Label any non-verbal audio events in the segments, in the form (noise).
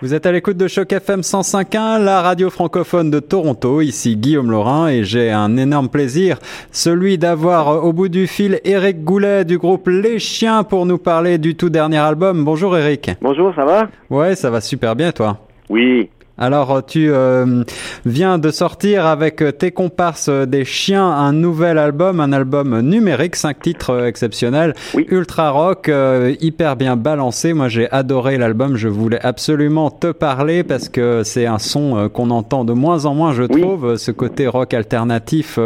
Vous êtes à l'écoute de Choc FM 105.1, la radio francophone de Toronto. Ici Guillaume Laurin et j'ai un énorme plaisir, celui d'avoir au bout du fil Eric Goulet du groupe Les Chiens pour nous parler du tout dernier album. Bonjour Eric. Bonjour, ça va? Ouais, ça va super bien toi? Oui. Alors, tu euh, viens de sortir avec tes comparses des chiens un nouvel album, un album numérique, cinq titres exceptionnels, ultra rock, euh, hyper bien balancé. Moi, j'ai adoré l'album. Je voulais absolument te parler parce que c'est un son euh, qu'on entend de moins en moins, je trouve, ce côté rock alternatif,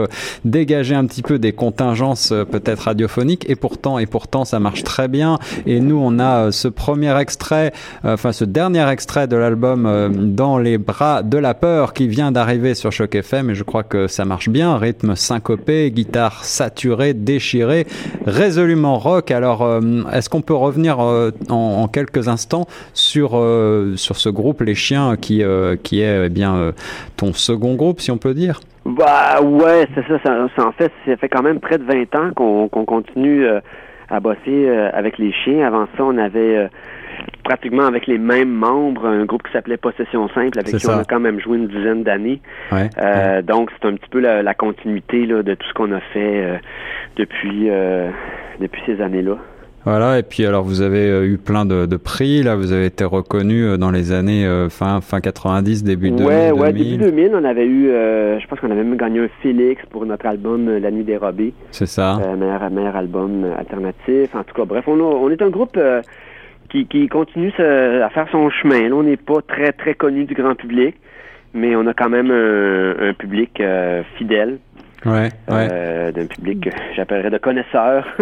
dégager un petit peu des contingences peut-être radiophoniques. Et pourtant, et pourtant, ça marche très bien. Et nous, on a ce premier extrait, enfin ce dernier extrait de l'album dans les bras de la peur qui vient d'arriver sur Choc FM et je crois que ça marche bien. Rythme syncopé, guitare saturée, déchirée, résolument rock. Alors, euh, est-ce qu'on peut revenir euh, en, quelques instants sur, euh, sur ce groupe Les Chiens qui, qui est eh bien ton second groupe, si on peut dire? Bah ouais, c'est ça, ça, En fait, ça fait quand même près de 20 ans qu'on continue à bosser avec les chiens. Avant ça, on avait pratiquement avec les mêmes membres, un groupe qui s'appelait Possession Simple, avec qui on a quand même joué une dizaine d'années. Euh, donc, c'est un petit peu la, continuité là, de tout ce qu'on a fait euh, depuis, euh, depuis ces années-là. Voilà, et puis alors vous avez eu plein de, de, prix, là vous avez été reconnu dans les années fin, fin 90, début 2000. Ouais, début 2000, on avait eu, je pense qu'on avait même gagné un Félix pour notre album La Nuit dérobée. C'est ça. meilleur, meilleur album alternatif, en tout cas, bref, on, on est un groupe qui, continue à faire son chemin. Là, on n'est pas très, très connu du grand public, mais on a quand même un, public euh, fidèle. Ouais, euh, d'un public que j'appellerais de connaisseurs. (laughs)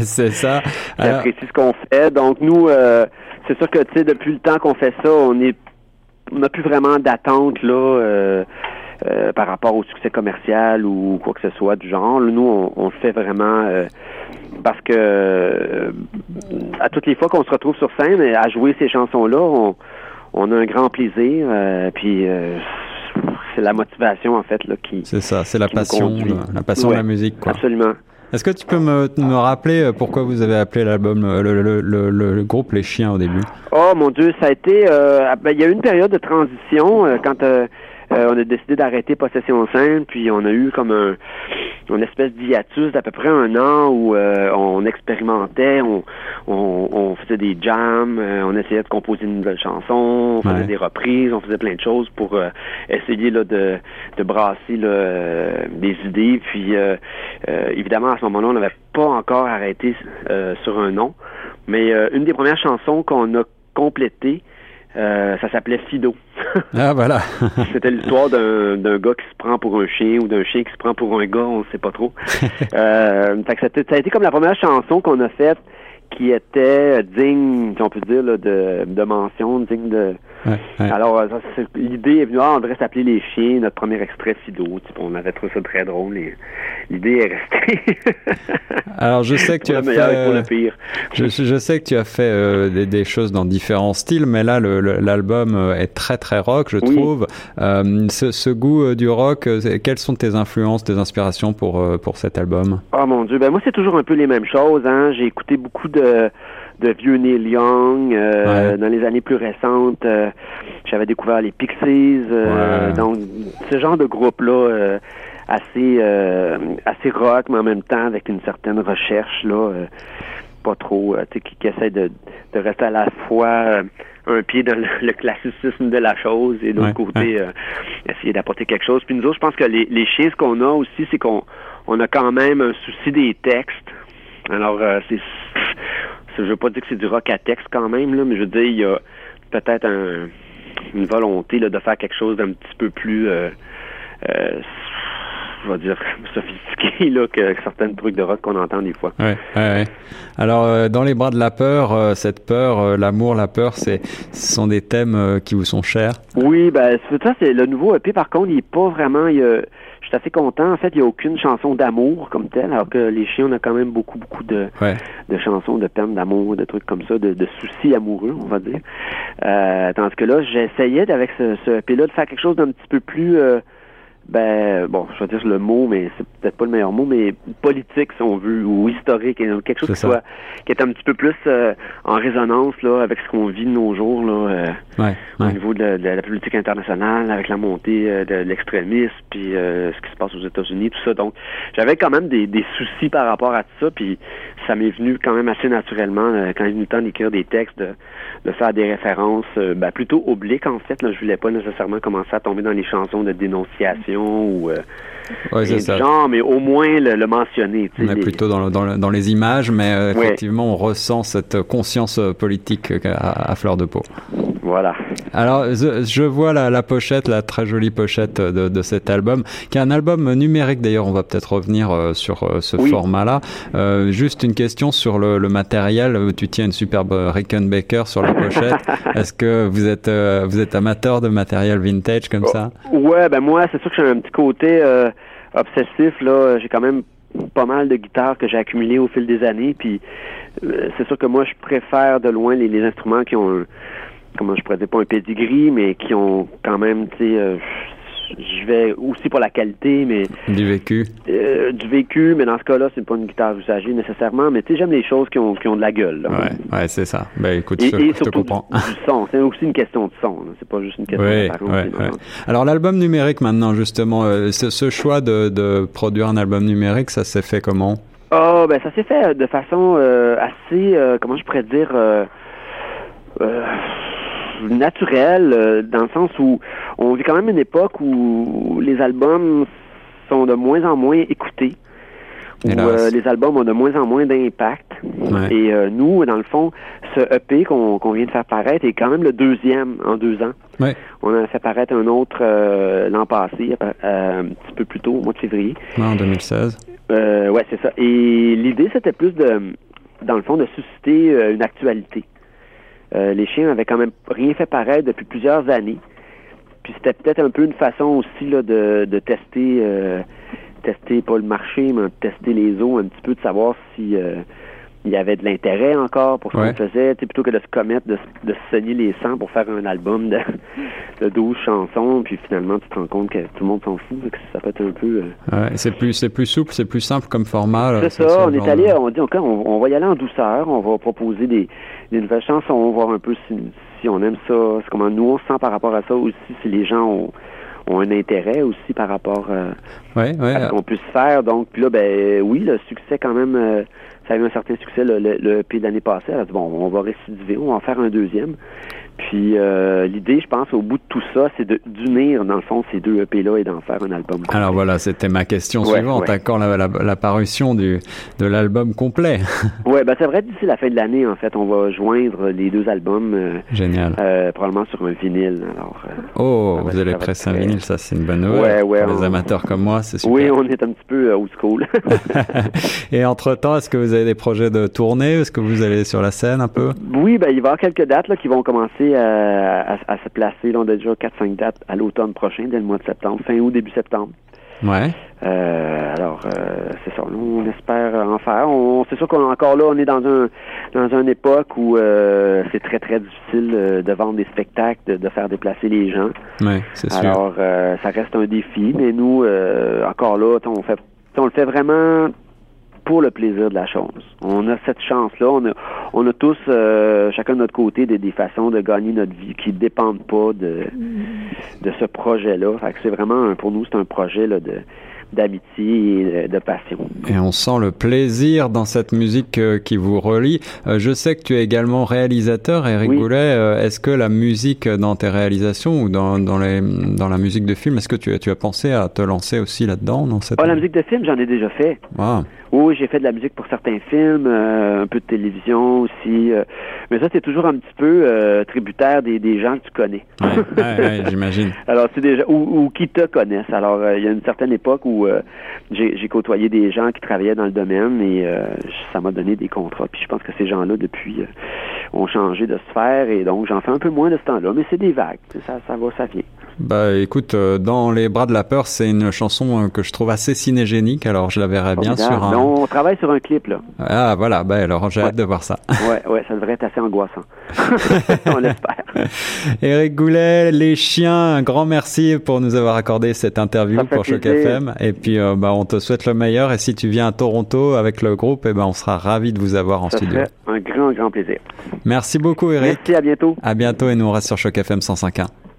c'est ça. (laughs) qui apprécie ce qu'on fait. Donc nous, euh, c'est sûr que tu sais, depuis le temps qu'on fait ça, on est on n'a plus vraiment d'attente là par rapport au succès commercial ou quoi que ce soit du genre. nous, on, on fait vraiment parce que euh, à toutes les fois qu'on se retrouve sur scène à jouer ces chansons-là, on, a un grand plaisir. Euh, puis euh, c'est la motivation en fait là qui. C'est ça, c'est la passion, la, passion de la musique. Quoi. Absolument. Est-ce que tu peux me, me, rappeler pourquoi vous avez appelé l'album le, le, le, groupe Les Chiens au début? Oh mon Dieu, ça a été. Ben, il y a eu une période de transition quand on a décidé d'arrêter Possession Sainte, puis on a eu comme un, une espèce d'hiatus d'à peu près un an où euh, on expérimentait, on, on, faisait des jams, euh, on essayait de composer une nouvelle chanson, on faisait des reprises, on faisait plein de choses pour euh, essayer là, de, de brasser là, des idées. Puis évidemment, à ce moment-là, on n'avait pas encore arrêté sur un nom. Mais une des premières chansons qu'on a complétées, euh, ça s'appelait Fido. (laughs) ah, voilà. (laughs) C'était l'histoire d'un, gars qui se prend pour un chien ou d'un chien qui se prend pour un gars, on ne sait pas trop. (laughs) euh, ça, ça, a été comme la première chanson qu'on a faite qui était digne, si on peut dire, de, de mention, digne de, alors, euh, l'idée est venue, ah, on devrait s'appeler Les Chiens, notre premier extrait Fido. on avait trouvé ça très drôle et l'idée est restée. (laughs) Alors, je sais que tu as fait. Pour le pire. Je, sais que tu as fait euh, des, choses dans différents styles, mais là, l'album euh, est très, très rock, je trouve. ce, goût du rock, quelles sont tes influences, tes inspirations pour, pour cet album? Oh mon Dieu, ben moi, c'est toujours un peu les mêmes choses. Hein. J'ai écouté beaucoup de de vieux Neil Young. Euh, dans les années plus récentes, euh, j'avais découvert les Pixies. Euh, donc, ce genre de groupe-là, assez assez rock, mais en même temps avec une certaine recherche là, pas trop, tu sais, qui, qui, essaie de, de rester à la fois un pied dans le, classicisme de la chose et de l'autre côté essayer d'apporter quelque chose. Puis nous autres, je pense que les, les chiens, ce qu'on a aussi, c'est qu'on on a quand même un souci des textes. Alors, c'est je veux pas dire que c'est du rock à texte quand même, là, mais je veux dire, il y a peut-être une volonté là, de faire quelque chose d'un petit peu plus euh, euh, je vais dire, (laughs) sophistiqué là, que certains trucs de rock qu'on entend des fois. Ouais, ouais, Alors, euh, dans les bras de la peur, cette peur, l'amour, la peur, c'est, ce sont des thèmes qui vous sont chers? Oui, ben ça, c'est le nouveau EP. Par contre, il est pas vraiment. Il, je suis assez content. En fait, il n'y a aucune chanson d'amour comme telle, alors que les chiens, on a quand même beaucoup, beaucoup de, de chansons, de peines d'amour, de trucs comme ça, de, de, soucis amoureux, on va dire. Euh, tandis que là, j'essayais, avec ce, ce EP-là, de faire quelque chose d'un petit peu plus... Euh, ben bon, je vais dire le mot, mais c'est peut-être pas le meilleur mot, mais politique si on veut, ou historique, quelque chose qui soit qui est un petit peu plus euh, en résonance là avec ce qu'on vit de nos jours là, euh, au niveau de la, politique internationale, avec la montée euh, de, l'extrémisme, puis ce qui se passe aux États-Unis, tout ça. Donc, j'avais quand même des, des, soucis par rapport à tout ça, puis ça m'est venu quand même assez naturellement quand il est venu le temps d'écrire des textes, de, de faire des références, ben, plutôt obliques en fait. Là, je voulais pas nécessairement commencer à tomber dans les chansons de dénonciation ou euh, genre, mais au moins le, mentionner. On est plutôt dans, dans, dans, les images, mais euh, effectivement, on ressent cette conscience euh, politique à, fleur de peau. Voilà. Alors, je, vois la, la, pochette, la très jolie pochette de, de, cet album, qui est un album numérique d'ailleurs. On va peut-être revenir sur ce format-là. juste une question sur le, le, matériel. Tu tiens une superbe Rickenbacker sur la pochette. (laughs) Est-ce que vous êtes vous êtes amateur de matériel vintage comme oh, ça Ouais, ben moi, c'est sûr que j'ai un petit côté euh, obsessif. Là, j'ai quand même pas mal de guitares que j'ai accumulées au fil des années. Puis euh, c'est sûr que moi, je préfère de loin les, instruments qui ont, comment je pourrais dire, pas un pedigree, mais qui ont quand même, tu sais, euh, je vais aussi pour la qualité, mais du vécu. Euh, du vécu, mais dans ce cas-là, c'est pas une guitare usagée nécessairement, mais tu sais, j'aime les choses qui ont, qui ont de la gueule. Là. Ouais, ouais c'est ça. Ben écoute, et, surtout te comprends. Du, son, c'est aussi une question de son. C'est pas juste une question ouais, de ouais, ouais. Alors l'album numérique maintenant, justement, euh, ce, ce, choix de, de produire un album numérique, ça s'est fait comment? Oh, ben ça s'est fait de façon euh, assez, comment je pourrais dire. Euh, naturel, euh, dans le sens où on vit quand même une époque où les albums sont de moins en moins écoutés, où euh, les albums ont de moins en moins d'impact. Et euh, nous, dans le fond, ce EP qu'on vient de faire paraître est quand même le deuxième en deux ans. On a fait paraître un autre l'an passé, un petit peu plus tôt, au mois de février. en 2016. ouais, c'est ça. Et l'idée, c'était plus de, dans le fond, de susciter une actualité. Euh, les chiens avaient quand même rien fait pareil depuis plusieurs années. Puis c'était peut-être un peu une façon aussi là, de, tester, euh, tester pas le marché, mais tester les eaux un petit peu, de savoir si euh, il y avait de l'intérêt encore pour ce qu'on faisait, plutôt que de se commettre, de, de se saigner les sangs pour faire un album de, (laughs) de 12 chansons, puis finalement tu te rends compte que tout le monde s'en fout, que ça peut être un peu... Ouais, c'est plus c'est plus souple, c'est plus simple comme format. C'est ça, on est allé, on dit encore, on, on, va y aller en douceur, on va proposer des, des nouvelles chansons, voir un peu si, si on aime ça, comment nous on se sent par rapport à ça aussi, si les gens ont, ont un intérêt aussi par rapport euh, ouais, ouais, à ce qu'on puisse faire. Donc, puis là, ben oui, le succès quand même, euh, ça a eu un certain succès le, le, le l'année passée. Elle a dit, bon, on va récidiver, on va en faire un deuxième. Puis euh, l'idée, je pense, au bout de tout ça, c'est d'unir, dans le fond, ces deux EP-là et d'en faire un album complet. Alors voilà, c'était ma question suivante. Ouais. Quand la, la, parution du, de l'album complet? (laughs) oui, ben c'est vrai, d'ici la fin de l'année, en fait, on va joindre les deux albums. Euh, Génial. Euh, probablement sur un vinyle. Alors, oh, vous allez presser un vinyle, ça c'est une bonne nouvelle. Ouais, pour les amateurs comme moi, c'est super. Oui, on est un petit peu old school. (laughs) et entre-temps, est-ce que vous avez des projets de tournée? Est-ce que vous allez sur la scène un peu? Oui, ben il va y avoir quelques dates là, qui vont commencer à, se placer. Là, on a déjà 4-5 dates à l'automne prochain, dès le mois de septembre, fin août, début septembre. Ouais. Euh, alors, euh, c'est ça. Nous, on espère en faire. On, c'est sûr qu'on encore là, on est dans un dans une époque où euh, c'est très très difficile de vendre des spectacles, de, faire déplacer les gens. Ouais, c'est sûr. Alors, ça reste un défi, mais nous, encore là, on fait, on le fait vraiment pour le plaisir de la chose. On a cette chance-là. On a, on a tous, euh, chacun de notre côté, des, des, façons de gagner notre vie qui ne dépendent pas de, de ce projet-là. c'est vraiment, pour nous, c'est un projet là, de d'amitié et de passion. Et on sent le plaisir dans cette musique euh, qui vous relie. Euh, je sais que tu es également réalisateur, Eric oui. Goulet. Euh, est-ce que la musique dans tes réalisations ou dans, dans, les, dans la musique de film, est-ce que tu, tu as pensé à te lancer aussi là-dedans dans cette... Oh, la musique de film, j'en ai déjà fait. Wow. Oui, j'ai fait de la musique pour certains films, euh, un peu de télévision aussi. Euh, mais ça, c'est toujours un petit peu euh, tributaire des, des, gens que tu connais. Ouais, ouais, j'imagine. (laughs) Alors, c'est gens ou, ou, qui te connaissent. Alors, il y a une certaine époque où j'ai côtoyé des gens qui travaillaient dans le domaine et ça m'a donné des contrats. Puis je pense que ces gens-là, depuis, ont changé de sphère et donc j'en fais un peu moins de ce temps-là. Mais c'est des vagues. Ça, va, ça. Bah écoute, euh, dans Les Bras de la Peur, c'est une chanson euh, que je trouve assez cinégénique, alors je la verrais bien sur un... on travaille sur un clip là. Ah voilà, bah alors j'ai hâte de voir ça. ouais, ouais, ça devrait être assez angoissant. (laughs) on l'espère. Eric Goulet, Les Chiens, un grand merci pour nous avoir accordé cette interview pour Choc FM. Et puis euh, bah, on te souhaite le meilleur et si tu viens à Toronto avec le groupe, et eh ben, on sera ravis de vous avoir en ça studio. un grand, grand plaisir. Merci beaucoup Eric. Merci, à bientôt. À bientôt et nous on reste sur Choc FM 105.1.